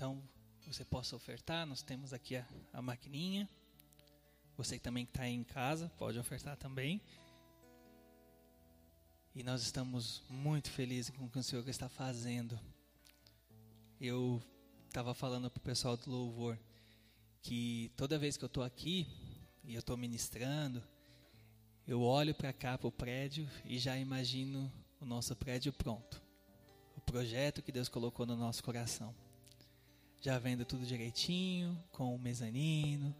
Então, você possa ofertar, nós temos aqui a, a maquininha. Você também que está em casa, pode ofertar também. E nós estamos muito felizes com o que o Senhor está fazendo. Eu estava falando para o pessoal do louvor que toda vez que eu estou aqui e eu estou ministrando, eu olho para cá, para o prédio e já imagino o nosso prédio pronto. O projeto que Deus colocou no nosso coração. Já vendo tudo direitinho, com o mezanino.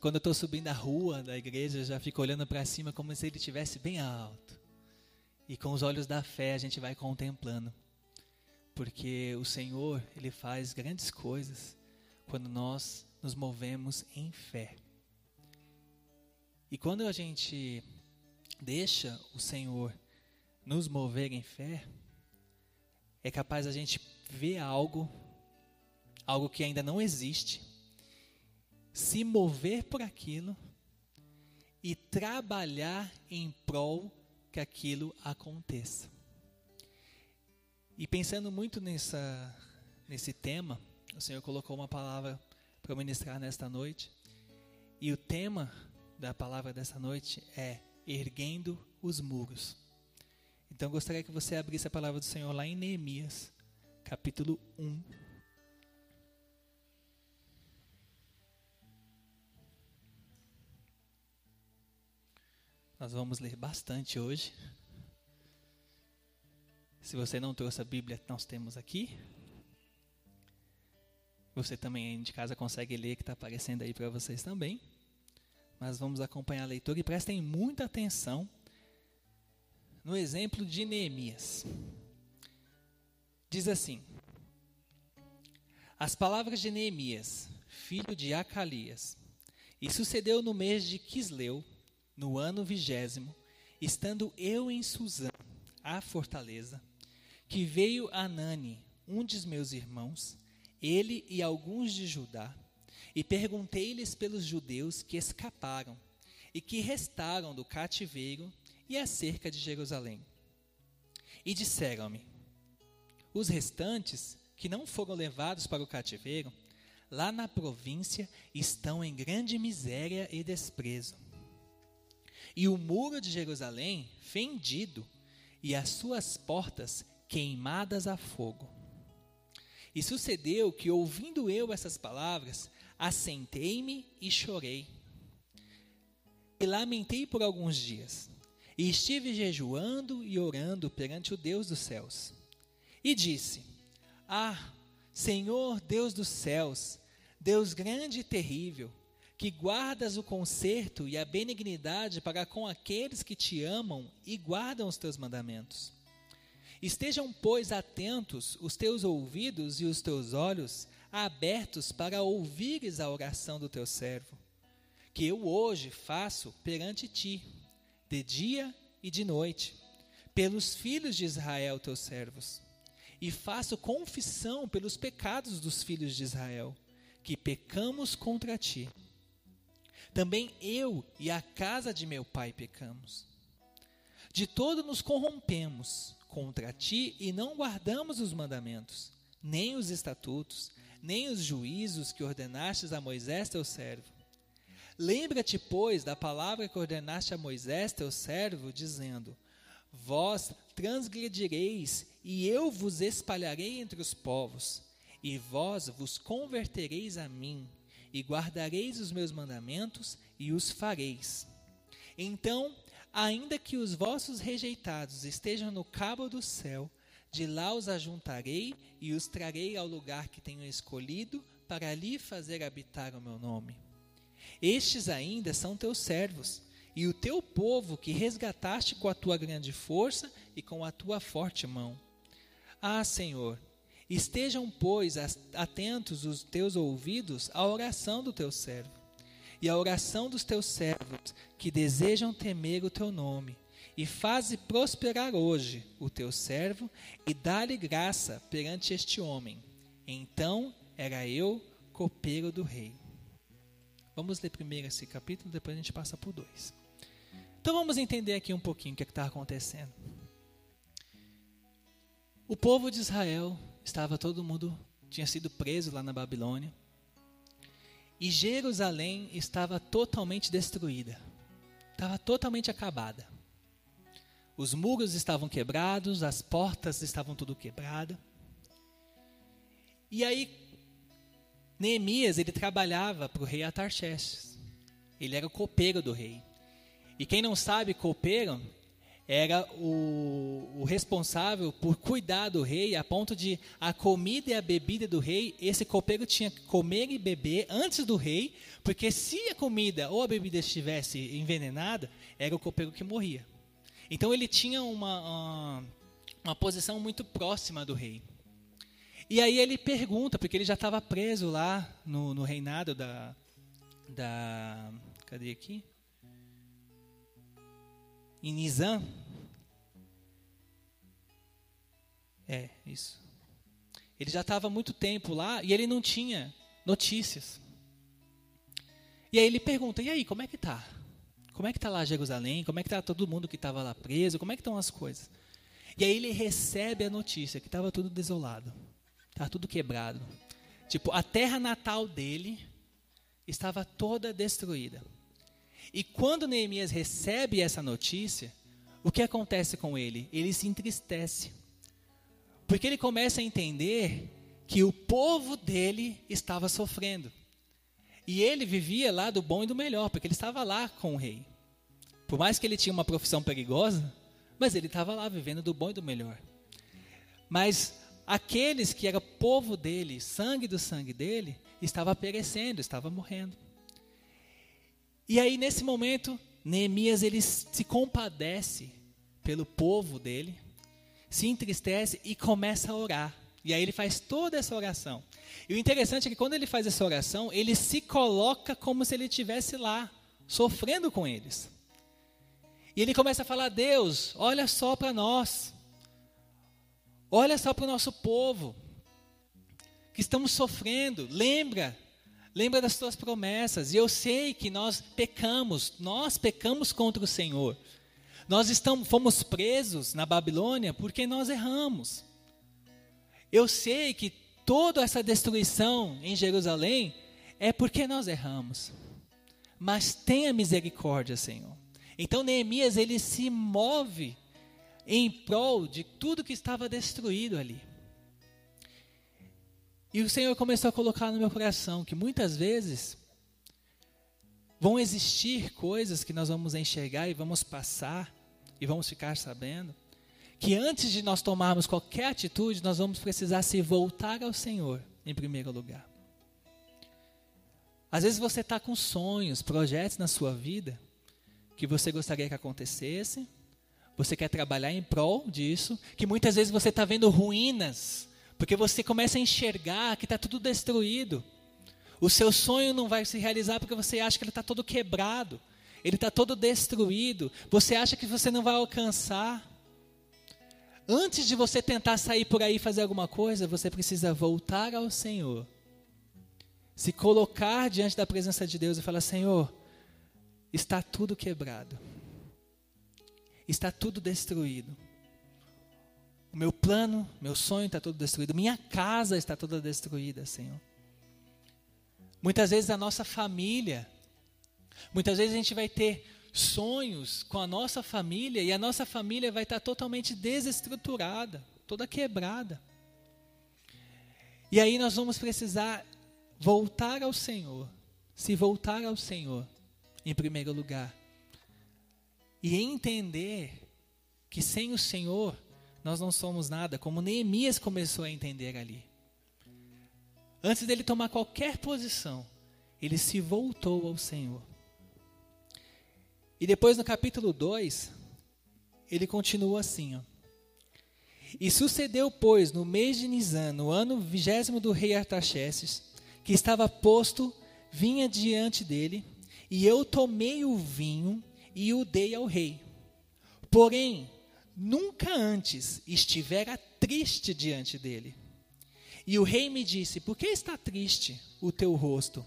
Quando eu estou subindo a rua da igreja, eu já fico olhando para cima como se ele estivesse bem alto. E com os olhos da fé a gente vai contemplando. Porque o Senhor, Ele faz grandes coisas quando nós nos movemos em fé. E quando a gente deixa o Senhor nos mover em fé, é capaz a gente ver algo, algo que ainda não existe, se mover por aquilo e trabalhar em prol que aquilo aconteça. E pensando muito nessa, nesse tema, o Senhor colocou uma palavra para ministrar nesta noite. E o tema da palavra dessa noite é erguendo os muros. Então gostaria que você abrisse a palavra do Senhor lá em Neemias, capítulo 1. Nós vamos ler bastante hoje. Se você não trouxe a Bíblia, nós temos aqui. Você também de casa consegue ler, que está aparecendo aí para vocês também mas vamos acompanhar a leitura e prestem muita atenção no exemplo de Neemias. Diz assim: As palavras de Neemias, filho de Acalias, e sucedeu no mês de Quisleu, no ano vigésimo, estando eu em Suzã, a fortaleza, que veio Anani, um dos meus irmãos, ele e alguns de Judá, e perguntei-lhes pelos judeus que escaparam e que restaram do cativeiro e acerca de Jerusalém. E disseram-me: Os restantes, que não foram levados para o cativeiro, lá na província estão em grande miséria e desprezo. E o muro de Jerusalém fendido, e as suas portas queimadas a fogo. E sucedeu que, ouvindo eu essas palavras, assentei-me e chorei. E lamentei por alguns dias. E estive jejuando e orando perante o Deus dos céus. E disse: Ah, Senhor Deus dos céus, Deus grande e terrível, que guardas o conserto e a benignidade para com aqueles que te amam e guardam os teus mandamentos. Estejam, pois, atentos os teus ouvidos e os teus olhos abertos para ouvires a oração do teu servo, que eu hoje faço perante ti, de dia e de noite, pelos filhos de Israel, teus servos. E faço confissão pelos pecados dos filhos de Israel, que pecamos contra ti. Também eu e a casa de meu pai pecamos. De todo nos corrompemos contra ti e não guardamos os mandamentos, nem os estatutos, nem os juízos que ordenastes a Moisés teu servo. Lembra-te, pois, da palavra que ordenaste a Moisés teu servo, dizendo: Vós transgredireis, e eu vos espalharei entre os povos, e vós vos convertereis a mim, e guardareis os meus mandamentos e os fareis. Então, ainda que os vossos rejeitados estejam no cabo do céu, de lá os ajuntarei e os trarei ao lugar que tenho escolhido para ali fazer habitar o meu nome. Estes ainda são teus servos, e o teu povo que resgataste com a tua grande força e com a tua forte mão. Ah, Senhor, estejam, pois, atentos os teus ouvidos à oração do teu servo, e à oração dos teus servos que desejam temer o teu nome e faze prosperar hoje o teu servo e dá-lhe graça perante este homem. Então era eu copeiro do rei. Vamos ler primeiro esse capítulo, depois a gente passa por dois. Então vamos entender aqui um pouquinho o que é está acontecendo. O povo de Israel estava todo mundo tinha sido preso lá na Babilônia. E Jerusalém estava totalmente destruída, estava totalmente acabada. Os muros estavam quebrados, as portas estavam tudo quebrado. E aí Neemias ele trabalhava para o rei Atarxerxes. Ele era o copeiro do rei. E quem não sabe, copeiro era o, o, responsável por cuidar do rei, a ponto de a comida e a bebida do rei, esse copeiro tinha que comer e beber antes do rei, porque se a comida ou a bebida estivesse envenenada, era o copeiro que morria. Então ele tinha uma, uma, uma posição muito próxima do rei. E aí ele pergunta, porque ele já estava preso lá no, no reinado da, da. Cadê aqui? Em Nizam. É, isso. Ele já estava muito tempo lá e ele não tinha notícias. E aí ele pergunta: e aí, como é que tá? Como é que está lá Jerusalém? Como é que está todo mundo que estava lá preso? Como é que estão as coisas? E aí ele recebe a notícia que estava tudo desolado, estava tudo quebrado. Tipo, a terra natal dele estava toda destruída. E quando Neemias recebe essa notícia, o que acontece com ele? Ele se entristece. Porque ele começa a entender que o povo dele estava sofrendo. E ele vivia lá do bom e do melhor, porque ele estava lá com o rei. Por mais que ele tinha uma profissão perigosa, mas ele estava lá vivendo do bom e do melhor. Mas aqueles que era povo dele, sangue do sangue dele, estava perecendo, estava morrendo. E aí nesse momento, Neemias ele se compadece pelo povo dele, se entristece e começa a orar. E aí ele faz toda essa oração. E o interessante é que quando ele faz essa oração, ele se coloca como se ele estivesse lá, sofrendo com eles. E ele começa a falar: Deus, olha só para nós, olha só para o nosso povo, que estamos sofrendo, lembra, lembra das tuas promessas. E eu sei que nós pecamos, nós pecamos contra o Senhor. Nós estamos, fomos presos na Babilônia porque nós erramos. Eu sei que toda essa destruição em Jerusalém é porque nós erramos. Mas tenha misericórdia, Senhor. Então Neemias ele se move em prol de tudo que estava destruído ali. E o Senhor começou a colocar no meu coração que muitas vezes vão existir coisas que nós vamos enxergar e vamos passar e vamos ficar sabendo que antes de nós tomarmos qualquer atitude, nós vamos precisar se voltar ao Senhor em primeiro lugar. Às vezes você está com sonhos, projetos na sua vida que você gostaria que acontecesse, você quer trabalhar em prol disso, que muitas vezes você está vendo ruínas, porque você começa a enxergar que está tudo destruído. O seu sonho não vai se realizar porque você acha que ele está todo quebrado, ele está todo destruído, você acha que você não vai alcançar. Antes de você tentar sair por aí e fazer alguma coisa, você precisa voltar ao Senhor. Se colocar diante da presença de Deus e falar: Senhor, está tudo quebrado. Está tudo destruído. O meu plano, meu sonho está tudo destruído. Minha casa está toda destruída, Senhor. Muitas vezes a nossa família, muitas vezes a gente vai ter sonhos com a nossa família e a nossa família vai estar totalmente desestruturada, toda quebrada. E aí nós vamos precisar voltar ao Senhor, se voltar ao Senhor em primeiro lugar e entender que sem o Senhor nós não somos nada, como Neemias começou a entender ali. Antes dele tomar qualquer posição, ele se voltou ao Senhor. E depois no capítulo 2, ele continua assim, ó. E sucedeu, pois, no mês de Nisan, no ano vigésimo do rei Artaxerxes, que estava posto, vinha diante dele, e eu tomei o vinho e o dei ao rei. Porém, nunca antes estivera triste diante dele. E o rei me disse: Por que está triste o teu rosto?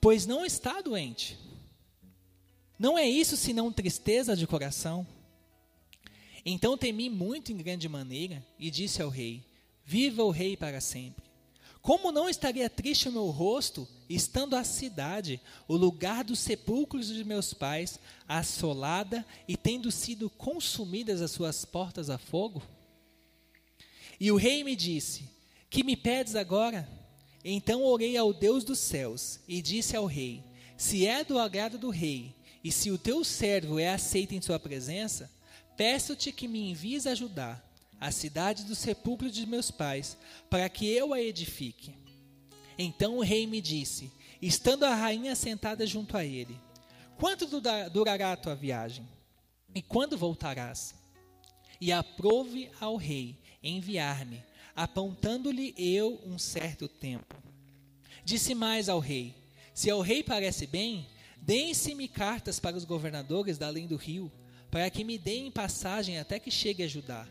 Pois não está doente. Não é isso senão tristeza de coração? Então temi muito em grande maneira e disse ao rei: Viva o rei para sempre. Como não estaria triste o meu rosto, estando a cidade, o lugar dos sepulcros de meus pais, assolada e tendo sido consumidas as suas portas a fogo? E o rei me disse: Que me pedes agora? Então orei ao Deus dos céus e disse ao rei: Se é do agrado do rei, e se o teu servo é aceito em sua presença, peço-te que me envies ajudar a cidade do sepulcro de meus pais, para que eu a edifique. Então o rei me disse, estando a rainha sentada junto a ele: Quanto durará a tua viagem? E quando voltarás? E aprove ao rei enviar-me, apontando-lhe eu um certo tempo. Disse mais ao rei: Se ao rei parece bem, deem-se-me cartas para os governadores da além do rio, para que me deem passagem até que chegue a Judá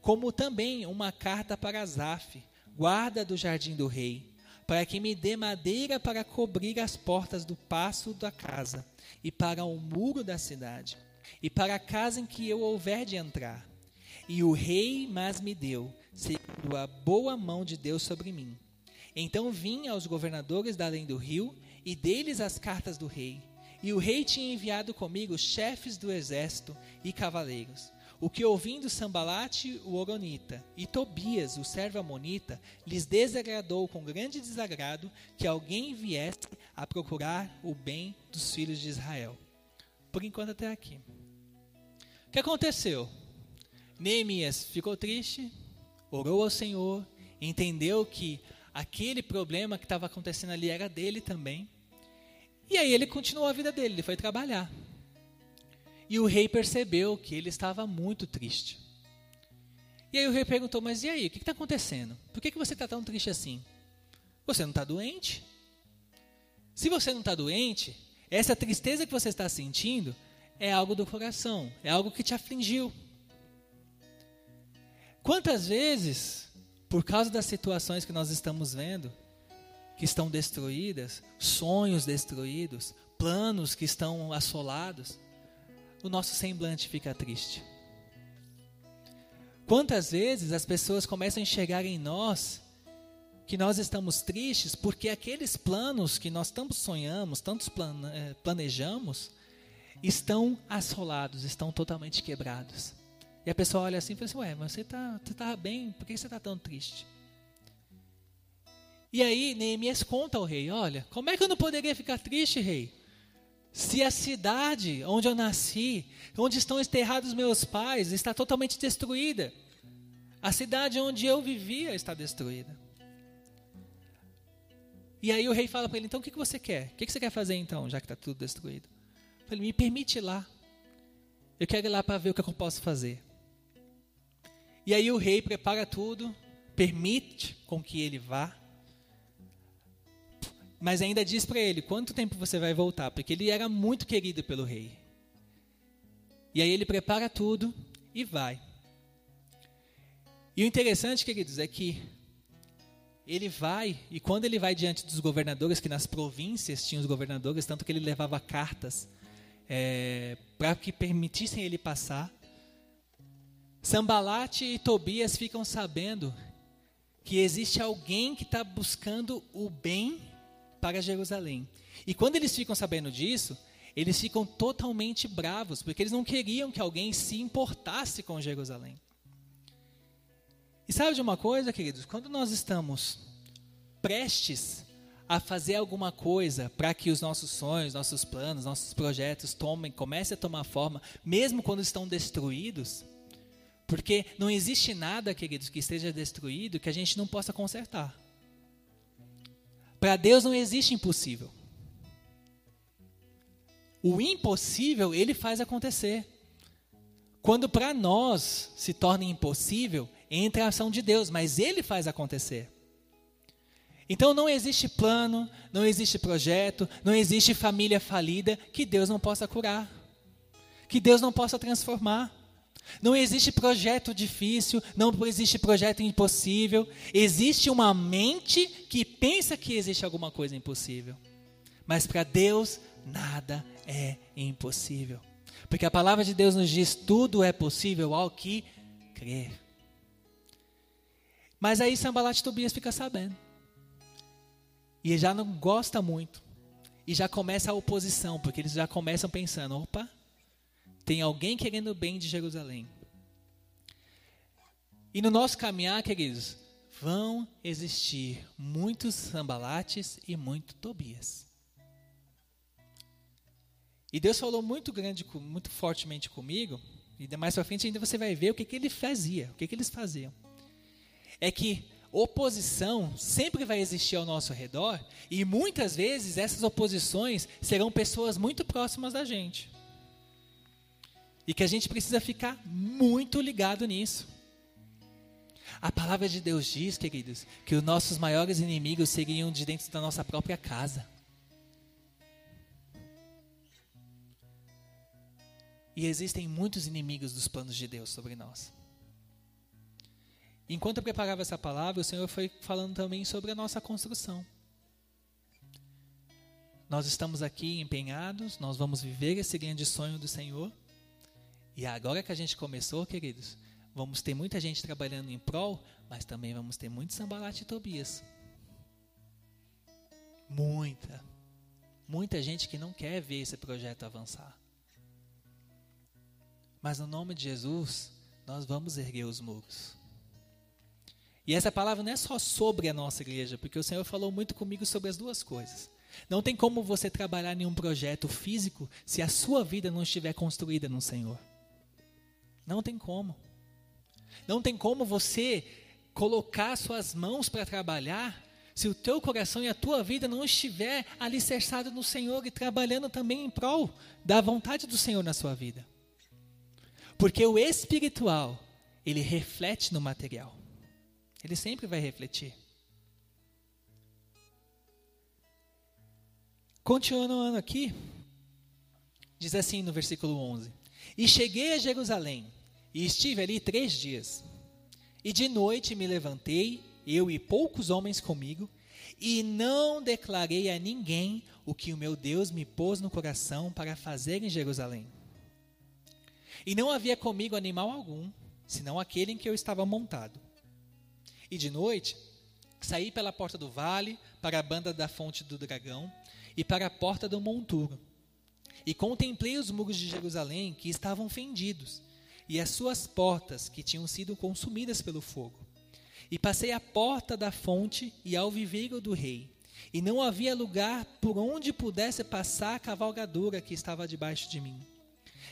como também uma carta para Asaf, guarda do jardim do rei, para que me dê madeira para cobrir as portas do passo da casa, e para o muro da cidade, e para a casa em que eu houver de entrar. E o rei mais me deu, segundo a boa mão de Deus sobre mim. Então vim aos governadores da além do rio, e dei-lhes as cartas do rei. E o rei tinha enviado comigo chefes do exército e cavaleiros. O que ouvindo Sambalate, o Oronita, e Tobias, o servo amonita, lhes desagradou com grande desagrado que alguém viesse a procurar o bem dos filhos de Israel. Por enquanto até aqui. O que aconteceu? Neemias ficou triste, orou ao Senhor, entendeu que aquele problema que estava acontecendo ali era dele também. E aí ele continuou a vida dele, ele foi trabalhar. E o rei percebeu que ele estava muito triste. E aí o rei perguntou: Mas e aí, o que está acontecendo? Por que, que você está tão triste assim? Você não está doente? Se você não está doente, essa tristeza que você está sentindo é algo do coração, é algo que te afligiu. Quantas vezes, por causa das situações que nós estamos vendo, que estão destruídas, sonhos destruídos, planos que estão assolados, o nosso semblante fica triste. Quantas vezes as pessoas começam a enxergar em nós que nós estamos tristes porque aqueles planos que nós tanto sonhamos, tantos eh, planejamos, estão assolados, estão totalmente quebrados. E a pessoa olha assim e fala assim: Ué, mas você está você tá bem, por que você está tão triste? E aí Neemias conta ao rei: Olha, como é que eu não poderia ficar triste, rei? Se a cidade onde eu nasci, onde estão enterrados meus pais, está totalmente destruída, a cidade onde eu vivia está destruída. E aí o rei fala para ele: então o que, que você quer? O que, que você quer fazer então, já que está tudo destruído? Ele me permite ir lá. Eu quero ir lá para ver o que eu posso fazer. E aí o rei prepara tudo, permite com que ele vá mas ainda diz para ele quanto tempo você vai voltar, porque ele era muito querido pelo rei. E aí ele prepara tudo e vai. E o interessante, queridos, é que ele vai, e quando ele vai diante dos governadores, que nas províncias tinham os governadores, tanto que ele levava cartas é, para que permitissem ele passar, Sambalate e Tobias ficam sabendo que existe alguém que está buscando o bem para Jerusalém. E quando eles ficam sabendo disso, eles ficam totalmente bravos, porque eles não queriam que alguém se importasse com Jerusalém. E sabe de uma coisa, queridos? Quando nós estamos prestes a fazer alguma coisa para que os nossos sonhos, nossos planos, nossos projetos tomem, comecem a tomar forma, mesmo quando estão destruídos, porque não existe nada, queridos, que esteja destruído que a gente não possa consertar. Para Deus não existe impossível. O impossível ele faz acontecer. Quando para nós se torna impossível, entra a ação de Deus, mas ele faz acontecer. Então não existe plano, não existe projeto, não existe família falida que Deus não possa curar, que Deus não possa transformar. Não existe projeto difícil, não existe projeto impossível. Existe uma mente que pensa que existe alguma coisa impossível. Mas para Deus, nada é impossível. Porque a palavra de Deus nos diz: tudo é possível ao que crer. Mas aí Sambalat Tobias fica sabendo. E já não gosta muito. E já começa a oposição, porque eles já começam pensando: opa, tem alguém querendo o bem de Jerusalém. E no nosso caminhar, queridos, vão existir muitos sambalates e muito Tobias. E Deus falou muito grande, muito fortemente comigo, e mais para frente ainda você vai ver o que, que ele fazia, o que, que eles faziam. É que oposição sempre vai existir ao nosso redor, e muitas vezes essas oposições serão pessoas muito próximas da gente. E que a gente precisa ficar muito ligado nisso. A palavra de Deus diz, queridos, que os nossos maiores inimigos seriam de dentro da nossa própria casa. E existem muitos inimigos dos planos de Deus sobre nós. Enquanto eu preparava essa palavra, o Senhor foi falando também sobre a nossa construção. Nós estamos aqui empenhados, nós vamos viver esse grande sonho do Senhor. E agora que a gente começou, queridos, vamos ter muita gente trabalhando em prol, mas também vamos ter muito sambalate e Tobias. Muita. Muita gente que não quer ver esse projeto avançar. Mas no nome de Jesus, nós vamos erguer os muros. E essa palavra não é só sobre a nossa igreja, porque o Senhor falou muito comigo sobre as duas coisas. Não tem como você trabalhar em um projeto físico se a sua vida não estiver construída no Senhor. Não tem como. Não tem como você colocar suas mãos para trabalhar se o teu coração e a tua vida não estiver alicerçado no Senhor e trabalhando também em prol da vontade do Senhor na sua vida. Porque o espiritual, ele reflete no material. Ele sempre vai refletir. Continuando aqui, diz assim no versículo 11: E cheguei a Jerusalém, e estive ali três dias. E de noite me levantei, eu e poucos homens comigo, e não declarei a ninguém o que o meu Deus me pôs no coração para fazer em Jerusalém. E não havia comigo animal algum, senão aquele em que eu estava montado. E de noite, saí pela porta do vale, para a banda da fonte do dragão, e para a porta do monturo. E contemplei os muros de Jerusalém, que estavam fendidos, e as suas portas, que tinham sido consumidas pelo fogo. E passei à porta da fonte e ao viveiro do rei. E não havia lugar por onde pudesse passar a cavalgadura que estava debaixo de mim.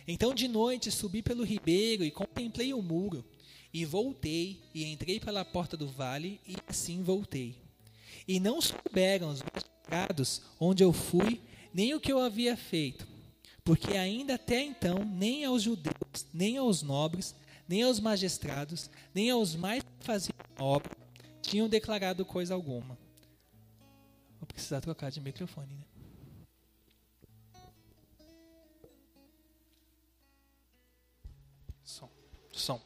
Então de noite subi pelo ribeiro e contemplei o muro e voltei, e entrei pela porta do vale, e assim voltei. E não souberam os magistrados onde eu fui, nem o que eu havia feito. Porque ainda até então, nem aos judeus, nem aos nobres, nem aos magistrados, nem aos mais que faziam obra, tinham declarado coisa alguma. Vou precisar trocar de microfone, né? Som. Som.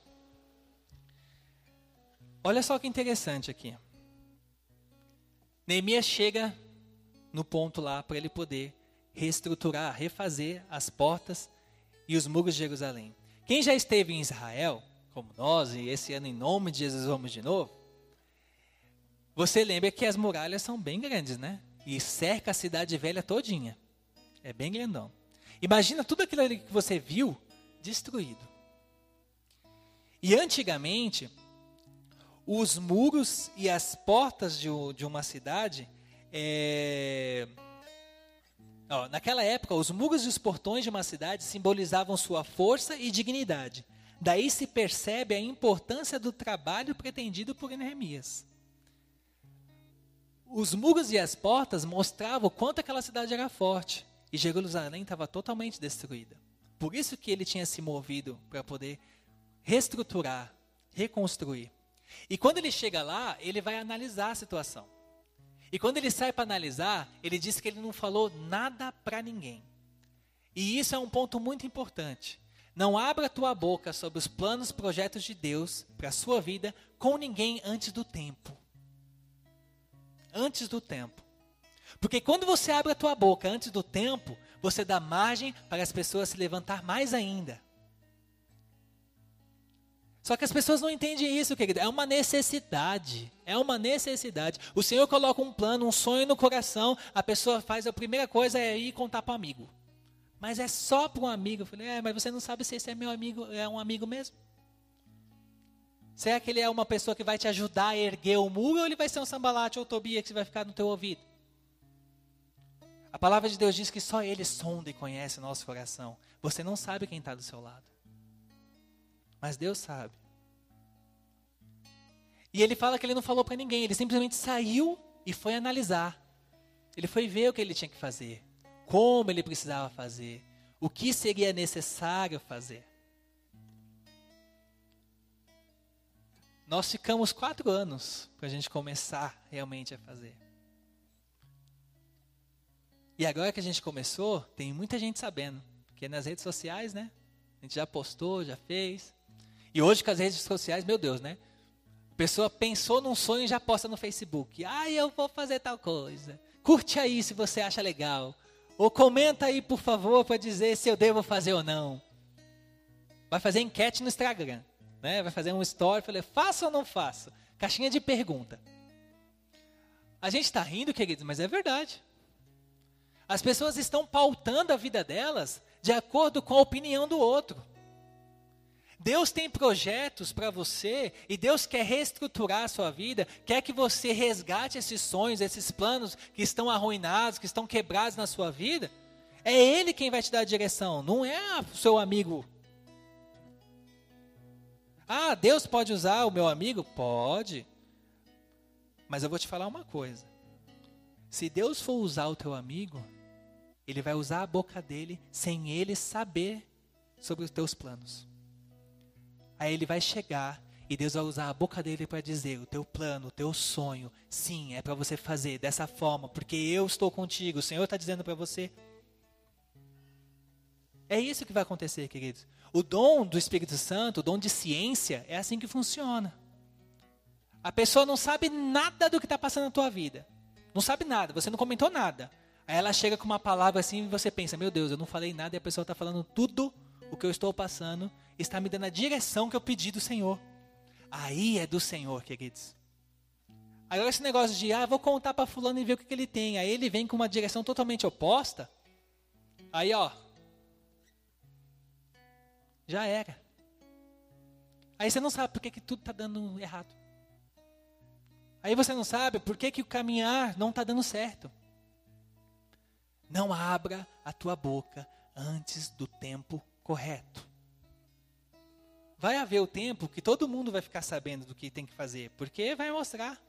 Olha só que interessante aqui. Neemias chega no ponto lá para ele poder reestruturar, refazer as portas e os muros de Jerusalém. Quem já esteve em Israel, como nós, e esse ano em nome de Jesus vamos de novo, você lembra que as muralhas são bem grandes, né? E cerca a cidade velha todinha. É bem grandão. Imagina tudo aquilo que você viu destruído. E antigamente, os muros e as portas de, de uma cidade. É... Ó, naquela época, os muros e os portões de uma cidade simbolizavam sua força e dignidade. Daí se percebe a importância do trabalho pretendido por Neemias. Os muros e as portas mostravam o quanto aquela cidade era forte. E Jerusalém estava totalmente destruída. Por isso que ele tinha se movido para poder reestruturar, reconstruir. E quando ele chega lá, ele vai analisar a situação. E quando ele sai para analisar, ele diz que ele não falou nada para ninguém. E isso é um ponto muito importante. Não abra tua boca sobre os planos e projetos de Deus para a sua vida com ninguém antes do tempo. Antes do tempo. Porque quando você abre a tua boca antes do tempo, você dá margem para as pessoas se levantar mais ainda. Só que as pessoas não entendem isso, querido. É uma necessidade. É uma necessidade. O Senhor coloca um plano, um sonho no coração. A pessoa faz a primeira coisa é ir contar para o amigo. Mas é só para um amigo. Eu falei, é, mas você não sabe se esse é meu amigo, é um amigo mesmo? Será que ele é uma pessoa que vai te ajudar a erguer o muro ou ele vai ser um sambalate ou tobia que vai ficar no teu ouvido? A palavra de Deus diz que só Ele sonda e conhece o nosso coração. Você não sabe quem está do seu lado. Mas Deus sabe. E ele fala que ele não falou para ninguém, ele simplesmente saiu e foi analisar. Ele foi ver o que ele tinha que fazer, como ele precisava fazer, o que seria necessário fazer. Nós ficamos quatro anos para a gente começar realmente a fazer. E agora que a gente começou, tem muita gente sabendo. Porque nas redes sociais, né? A gente já postou, já fez. E hoje com as redes sociais, meu Deus, né? A pessoa pensou num sonho e já posta no Facebook. Ah, eu vou fazer tal coisa. Curte aí se você acha legal. Ou comenta aí, por favor, para dizer se eu devo fazer ou não. Vai fazer enquete no Instagram né? Vai fazer um story, falei, faço ou não faço? Caixinha de pergunta. A gente está rindo, queridos, mas é verdade. As pessoas estão pautando a vida delas de acordo com a opinião do outro. Deus tem projetos para você e Deus quer reestruturar a sua vida, quer que você resgate esses sonhos, esses planos que estão arruinados, que estão quebrados na sua vida. É Ele quem vai te dar a direção, não é o seu amigo ah, Deus pode usar o meu amigo? Pode. Mas eu vou te falar uma coisa. Se Deus for usar o teu amigo, ele vai usar a boca dele sem ele saber sobre os teus planos. Aí ele vai chegar e Deus vai usar a boca dele para dizer: o teu plano, o teu sonho, sim, é para você fazer dessa forma, porque eu estou contigo. O Senhor está dizendo para você. É isso que vai acontecer, queridos. O dom do Espírito Santo, o dom de ciência, é assim que funciona. A pessoa não sabe nada do que está passando na tua vida. Não sabe nada, você não comentou nada. Aí ela chega com uma palavra assim e você pensa: Meu Deus, eu não falei nada e a pessoa está falando tudo o que eu estou passando, está me dando a direção que eu pedi do Senhor. Aí é do Senhor, queridos. Agora esse negócio de, ah, vou contar para fulano e ver o que, que ele tem. Aí ele vem com uma direção totalmente oposta. Aí, ó, já era. Aí você não sabe por que, que tudo está dando errado. Aí você não sabe por que, que o caminhar não está dando certo. Não abra a tua boca antes do tempo correto. Vai haver o tempo que todo mundo vai ficar sabendo do que tem que fazer, porque vai mostrar.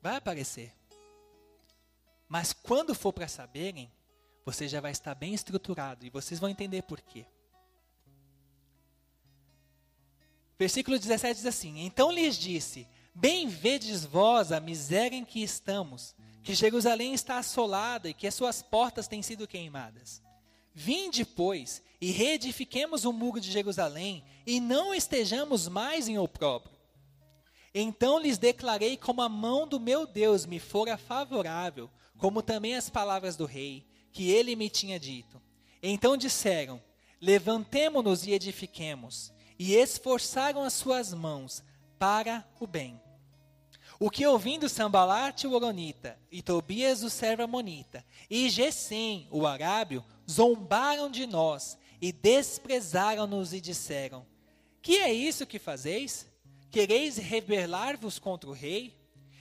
Vai aparecer. Mas quando for para saberem, você já vai estar bem estruturado e vocês vão entender por quê. Versículo 17 diz assim: Então lhes disse: Bem vedes vós a miséria em que estamos, que Jerusalém está assolada e que as suas portas têm sido queimadas. Vinde, pois, e reedifiquemos o muro de Jerusalém, e não estejamos mais em opróbrio. Então lhes declarei como a mão do meu Deus me fora favorável, como também as palavras do rei, que ele me tinha dito. Então disseram: Levantemo-nos e edifiquemos e esforçaram as suas mãos para o bem. O que ouvindo Sambalate o Oronita, e Tobias o servo Amonita, e Gesem o Arábio, zombaram de nós, e desprezaram-nos e disseram, Que é isso que fazeis? Quereis rebelar-vos contra o rei?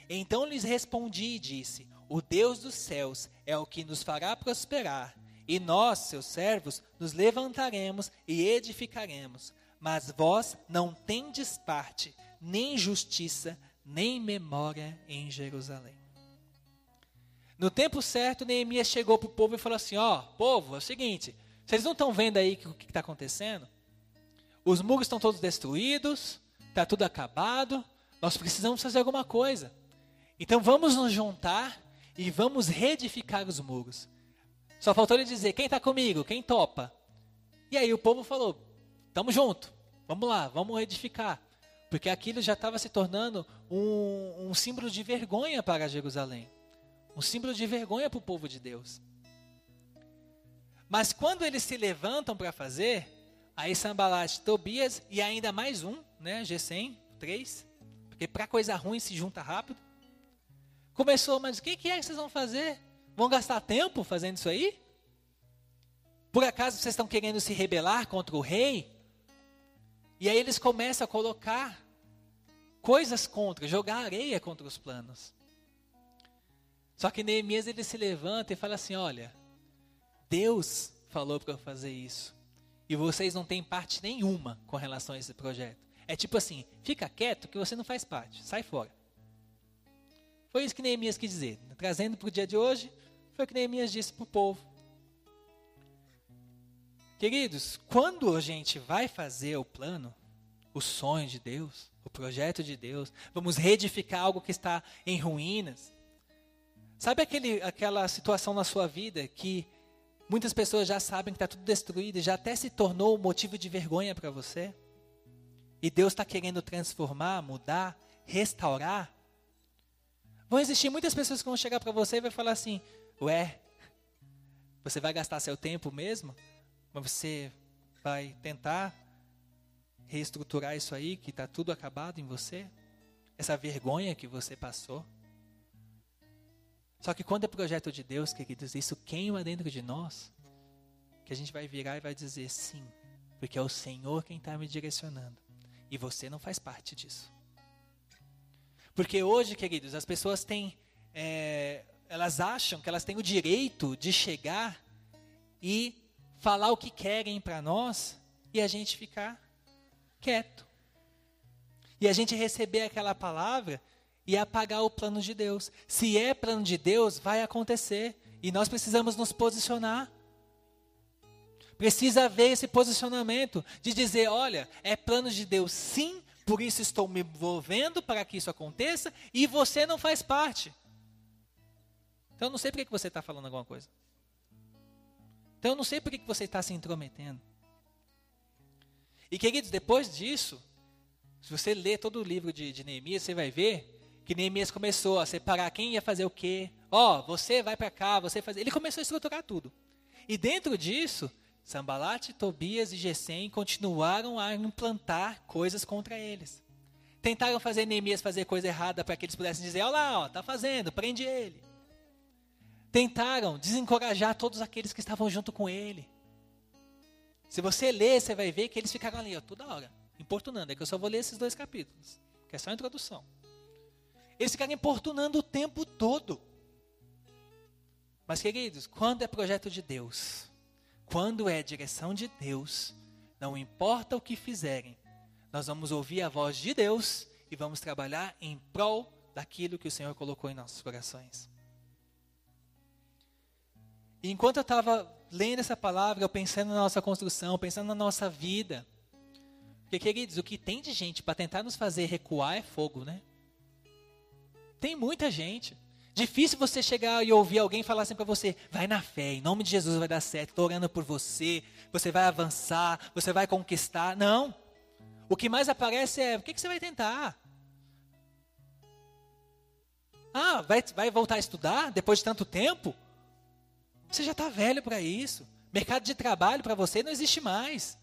Então lhes respondi e disse, O Deus dos céus é o que nos fará prosperar, e nós, seus servos, nos levantaremos e edificaremos, mas vós não tendes parte, nem justiça, nem memória em Jerusalém. No tempo certo, Neemias chegou para o povo e falou assim: Ó, povo, é o seguinte, vocês não estão vendo aí o que está acontecendo? Os muros estão todos destruídos, está tudo acabado, nós precisamos fazer alguma coisa. Então vamos nos juntar e vamos reedificar os muros. Só faltou ele dizer: quem está comigo? Quem topa? E aí o povo falou: Tamo junto. Vamos lá, vamos edificar. Porque aquilo já estava se tornando um, um símbolo de vergonha para Jerusalém. Um símbolo de vergonha para o povo de Deus. Mas quando eles se levantam para fazer, Aí Sambalat, Tobias e ainda mais um, né? G100, três. Porque para coisa ruim se junta rápido. Começou, mas o que, que é que vocês vão fazer? Vão gastar tempo fazendo isso aí? Por acaso vocês estão querendo se rebelar contra o rei? E aí eles começam a colocar coisas contra, jogar areia contra os planos. Só que Neemias ele se levanta e fala assim: Olha, Deus falou para eu fazer isso. E vocês não têm parte nenhuma com relação a esse projeto. É tipo assim: fica quieto que você não faz parte, sai fora. Foi isso que Neemias quis dizer. Trazendo para o dia de hoje, foi o que Neemias disse para o povo. Queridos, quando a gente vai fazer o plano, o sonho de Deus, o projeto de Deus, vamos reedificar algo que está em ruínas. Sabe aquele, aquela situação na sua vida que muitas pessoas já sabem que está tudo destruído e já até se tornou motivo de vergonha para você? E Deus está querendo transformar, mudar, restaurar? Vão existir muitas pessoas que vão chegar para você e vai falar assim: Ué, você vai gastar seu tempo mesmo? Mas você vai tentar reestruturar isso aí que está tudo acabado em você? Essa vergonha que você passou? Só que quando é projeto de Deus, queridos, isso queima dentro de nós, que a gente vai virar e vai dizer sim, porque é o Senhor quem está me direcionando. E você não faz parte disso. Porque hoje, queridos, as pessoas têm. É, elas acham que elas têm o direito de chegar e falar o que querem para nós e a gente ficar quieto. E a gente receber aquela palavra e apagar o plano de Deus. Se é plano de Deus, vai acontecer. E nós precisamos nos posicionar. Precisa haver esse posicionamento de dizer: olha, é plano de Deus sim, por isso estou me envolvendo para que isso aconteça, e você não faz parte. Então não sei por que você está falando alguma coisa. Então eu não sei por que você está se intrometendo. E queridos, depois disso, se você ler todo o livro de, de Neemias, você vai ver que Neemias começou a separar quem ia fazer o quê. Ó, oh, você vai para cá, você faz. Ele começou a estruturar tudo. E dentro disso, Sambalat, Tobias e Gesem continuaram a implantar coisas contra eles. Tentaram fazer Neemias fazer coisa errada para que eles pudessem dizer: olha lá, ó, tá fazendo, prende ele. Tentaram desencorajar todos aqueles que estavam junto com ele. Se você ler, você vai ver que eles ficaram ali, ó, toda hora, importunando. É que eu só vou ler esses dois capítulos, que é só a introdução. Eles ficaram importunando o tempo todo. Mas, queridos, quando é projeto de Deus, quando é direção de Deus, não importa o que fizerem, nós vamos ouvir a voz de Deus e vamos trabalhar em prol daquilo que o Senhor colocou em nossos corações. E enquanto eu estava lendo essa palavra, eu pensando na nossa construção, pensando na nossa vida. Porque, queridos, o que tem de gente para tentar nos fazer recuar é fogo, né? Tem muita gente. Difícil você chegar e ouvir alguém falar assim para você: vai na fé, em nome de Jesus vai dar certo, estou orando por você, você vai avançar, você vai conquistar. Não. O que mais aparece é: o que, que você vai tentar? Ah, vai, vai voltar a estudar depois de tanto tempo? Você já está velho para isso. Mercado de trabalho para você não existe mais.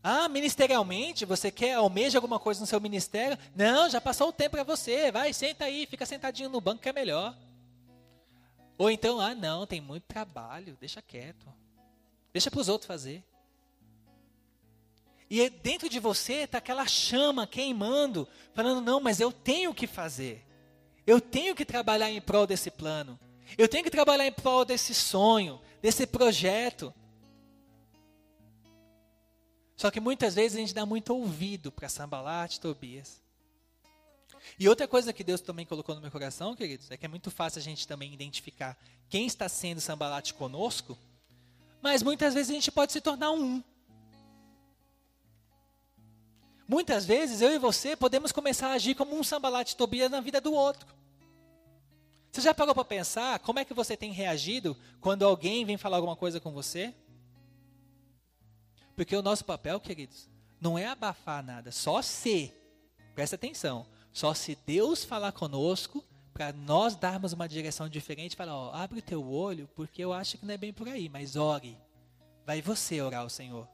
Ah, ministerialmente, você quer, almeja alguma coisa no seu ministério? Não, já passou o tempo para você. Vai, senta aí, fica sentadinho no banco que é melhor. Ou então, ah, não, tem muito trabalho, deixa quieto. Deixa para os outros fazer. E dentro de você está aquela chama queimando, falando: não, mas eu tenho que fazer. Eu tenho que trabalhar em prol desse plano. Eu tenho que trabalhar em prol desse sonho, desse projeto. Só que muitas vezes a gente dá muito ouvido para Sambalat, Tobias. E outra coisa que Deus também colocou no meu coração, queridos, é que é muito fácil a gente também identificar quem está sendo Sambalat conosco, mas muitas vezes a gente pode se tornar um. Muitas vezes eu e você podemos começar a agir como um Sambalat Tobias na vida do outro. Você já parou para pensar como é que você tem reagido quando alguém vem falar alguma coisa com você? Porque o nosso papel, queridos, não é abafar nada, só se, presta atenção, só se Deus falar conosco para nós darmos uma direção diferente, falar, ó, abre o teu olho, porque eu acho que não é bem por aí, mas ore. vai você orar ao Senhor.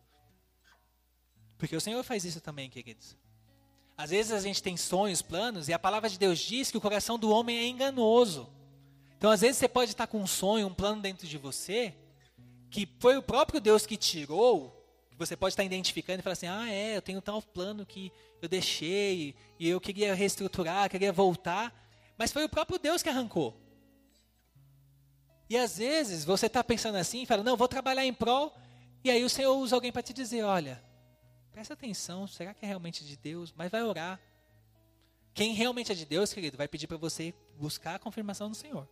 Porque o Senhor faz isso também, queridos. Às vezes a gente tem sonhos, planos, e a palavra de Deus diz que o coração do homem é enganoso. Então, às vezes, você pode estar com um sonho, um plano dentro de você, que foi o próprio Deus que tirou, que você pode estar identificando e falar assim: ah, é, eu tenho tal plano que eu deixei, e eu queria reestruturar, queria voltar, mas foi o próprio Deus que arrancou. E às vezes você está pensando assim fala: não, vou trabalhar em prol, e aí o Senhor usa alguém para te dizer: olha, presta atenção, será que é realmente de Deus? Mas vai orar. Quem realmente é de Deus, querido, vai pedir para você buscar a confirmação do Senhor.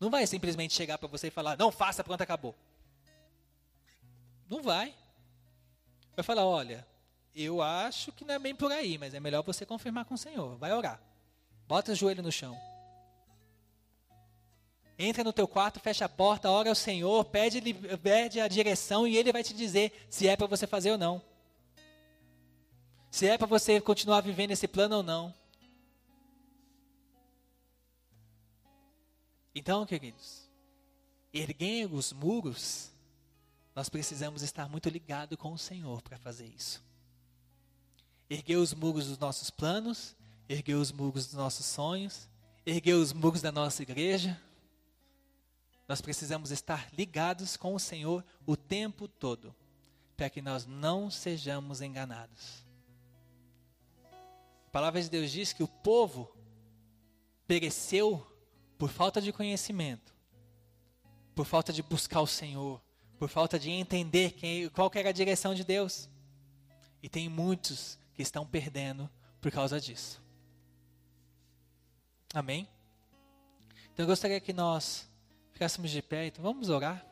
Não vai simplesmente chegar para você e falar, não faça, pronto, acabou. Não vai. Vai falar, olha, eu acho que não é bem por aí, mas é melhor você confirmar com o Senhor. Vai orar. Bota o joelho no chão. Entra no teu quarto, fecha a porta, ora ao Senhor, pede, pede a direção e Ele vai te dizer se é para você fazer ou não. Se é para você continuar vivendo esse plano ou não. Então, queridos, erguendo os muros, nós precisamos estar muito ligados com o Senhor para fazer isso. Erguer os muros dos nossos planos, erguer os muros dos nossos sonhos, erguer os muros da nossa igreja. Nós precisamos estar ligados com o Senhor o tempo todo, para que nós não sejamos enganados. A palavra de Deus diz que o povo pereceu por falta de conhecimento, por falta de buscar o Senhor, por falta de entender quem, qual era a direção de Deus. E tem muitos que estão perdendo por causa disso. Amém? Então eu gostaria que nós ficássemos de pé, então vamos orar.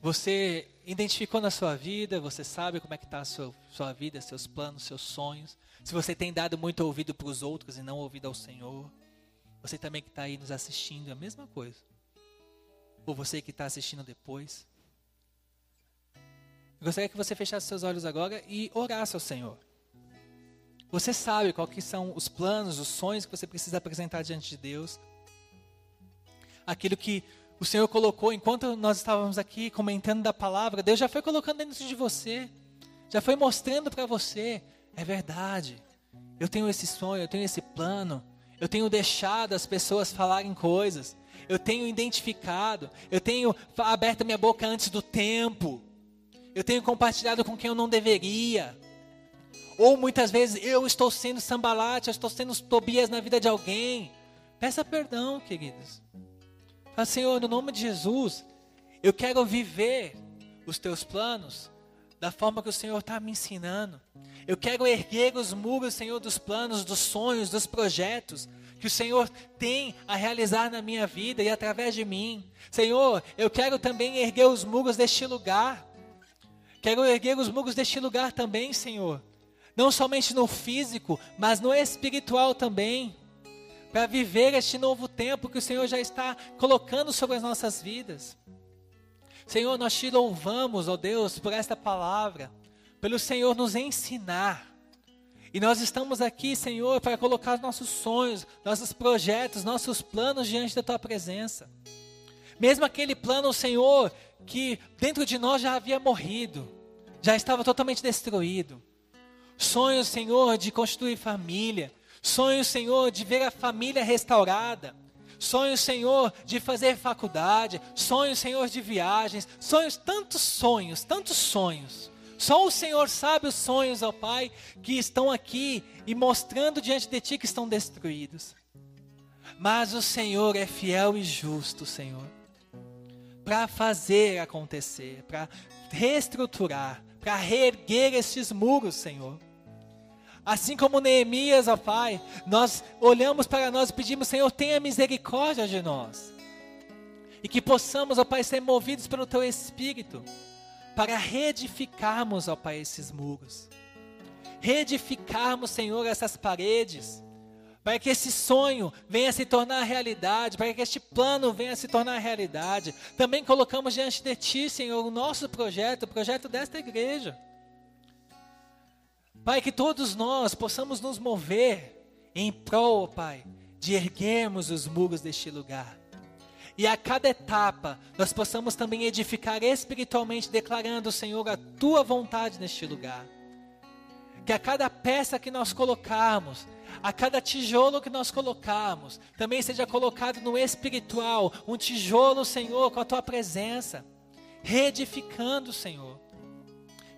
Você identificou na sua vida, você sabe como é que está a sua, sua vida, seus planos, seus sonhos. Se você tem dado muito ouvido para os outros e não ouvido ao Senhor. Você também que está aí nos assistindo, é a mesma coisa. Ou você que está assistindo depois. Eu gostaria que você fechasse seus olhos agora e orasse ao Senhor. Você sabe quais são os planos, os sonhos que você precisa apresentar diante de Deus. Aquilo que o Senhor colocou enquanto nós estávamos aqui comentando da palavra, Deus já foi colocando dentro de você. Já foi mostrando para você, é verdade. Eu tenho esse sonho, eu tenho esse plano. Eu tenho deixado as pessoas falarem coisas. Eu tenho identificado. Eu tenho aberto minha boca antes do tempo. Eu tenho compartilhado com quem eu não deveria. Ou muitas vezes eu estou sendo sambalate, eu estou sendo Tobias na vida de alguém. Peça perdão, queridos. Fala, Senhor, no nome de Jesus, eu quero viver os teus planos da forma que o Senhor está me ensinando. Eu quero erguer os muros, Senhor, dos planos, dos sonhos, dos projetos que o Senhor tem a realizar na minha vida e através de mim. Senhor, eu quero também erguer os muros deste lugar. Quero erguer os muros deste lugar também, Senhor. Não somente no físico, mas no espiritual também. Para viver este novo tempo que o Senhor já está colocando sobre as nossas vidas. Senhor, nós te louvamos, ó Deus, por esta palavra, pelo Senhor nos ensinar. E nós estamos aqui, Senhor, para colocar nossos sonhos, nossos projetos, nossos planos diante da tua presença. Mesmo aquele plano, Senhor, que dentro de nós já havia morrido, já estava totalmente destruído. Sonhos, Senhor, de construir família. Sonhos, Senhor, de ver a família restaurada. Sonhos, Senhor, de fazer faculdade. Sonhos, Senhor, de viagens. Sonhos, tantos sonhos, tantos sonhos. Só o Senhor sabe os sonhos, ó Pai, que estão aqui e mostrando diante de Ti que estão destruídos. Mas o Senhor é fiel e justo, Senhor, para fazer acontecer, para reestruturar, para reerguer estes muros, Senhor. Assim como Neemias, ó Pai, nós olhamos para nós e pedimos, Senhor, tenha misericórdia de nós. E que possamos, ó Pai, ser movidos pelo Teu Espírito para reedificarmos, ó Pai, esses muros. Reedificarmos, Senhor, essas paredes. Para que esse sonho venha se tornar realidade, para que este plano venha se tornar realidade. Também colocamos diante de Ti, Senhor, o nosso projeto, o projeto desta igreja. Pai, que todos nós possamos nos mover em prol, Pai, de erguermos os muros deste lugar. e a cada etapa nós possamos também edificar espiritualmente, declarando, Senhor, a tua vontade neste lugar. Que a cada peça que nós colocarmos, a cada tijolo que nós colocarmos, também seja colocado no espiritual, um tijolo, Senhor, com a tua presença, reedificando, Senhor,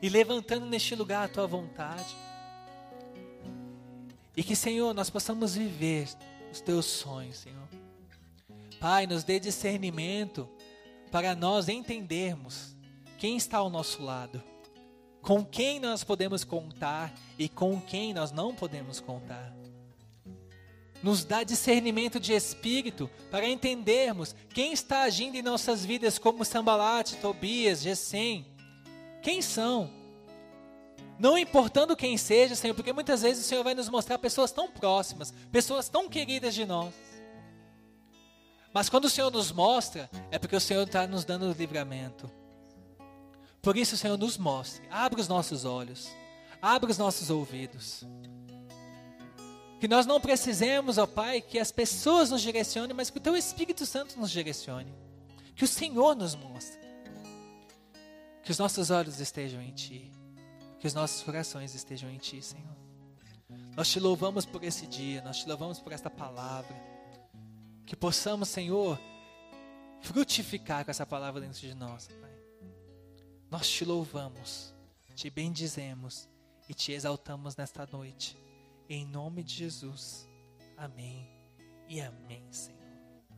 e levantando neste lugar a tua vontade. E que, Senhor, nós possamos viver os teus sonhos, Senhor. Pai, nos dê discernimento para nós entendermos quem está ao nosso lado, com quem nós podemos contar e com quem nós não podemos contar. Nos dá discernimento de espírito para entendermos quem está agindo em nossas vidas como Sambalate, Tobias, Gesem. Quem são? Não importando quem seja, Senhor, porque muitas vezes o Senhor vai nos mostrar pessoas tão próximas, pessoas tão queridas de nós. Mas quando o Senhor nos mostra, é porque o Senhor está nos dando livramento. Por isso, Senhor, nos mostre, abra os nossos olhos, abra os nossos ouvidos. Que nós não precisemos, ó Pai, que as pessoas nos direcionem, mas que o Teu Espírito Santo nos direcione. Que o Senhor nos mostre. Que os nossos olhos estejam em Ti. Que os nossos corações estejam em Ti, Senhor. Nós te louvamos por esse dia, nós te louvamos por esta palavra. Que possamos, Senhor, frutificar com essa palavra dentro de nós, Pai. Nós te louvamos, te bendizemos e te exaltamos nesta noite. Em nome de Jesus. Amém e amém, Senhor.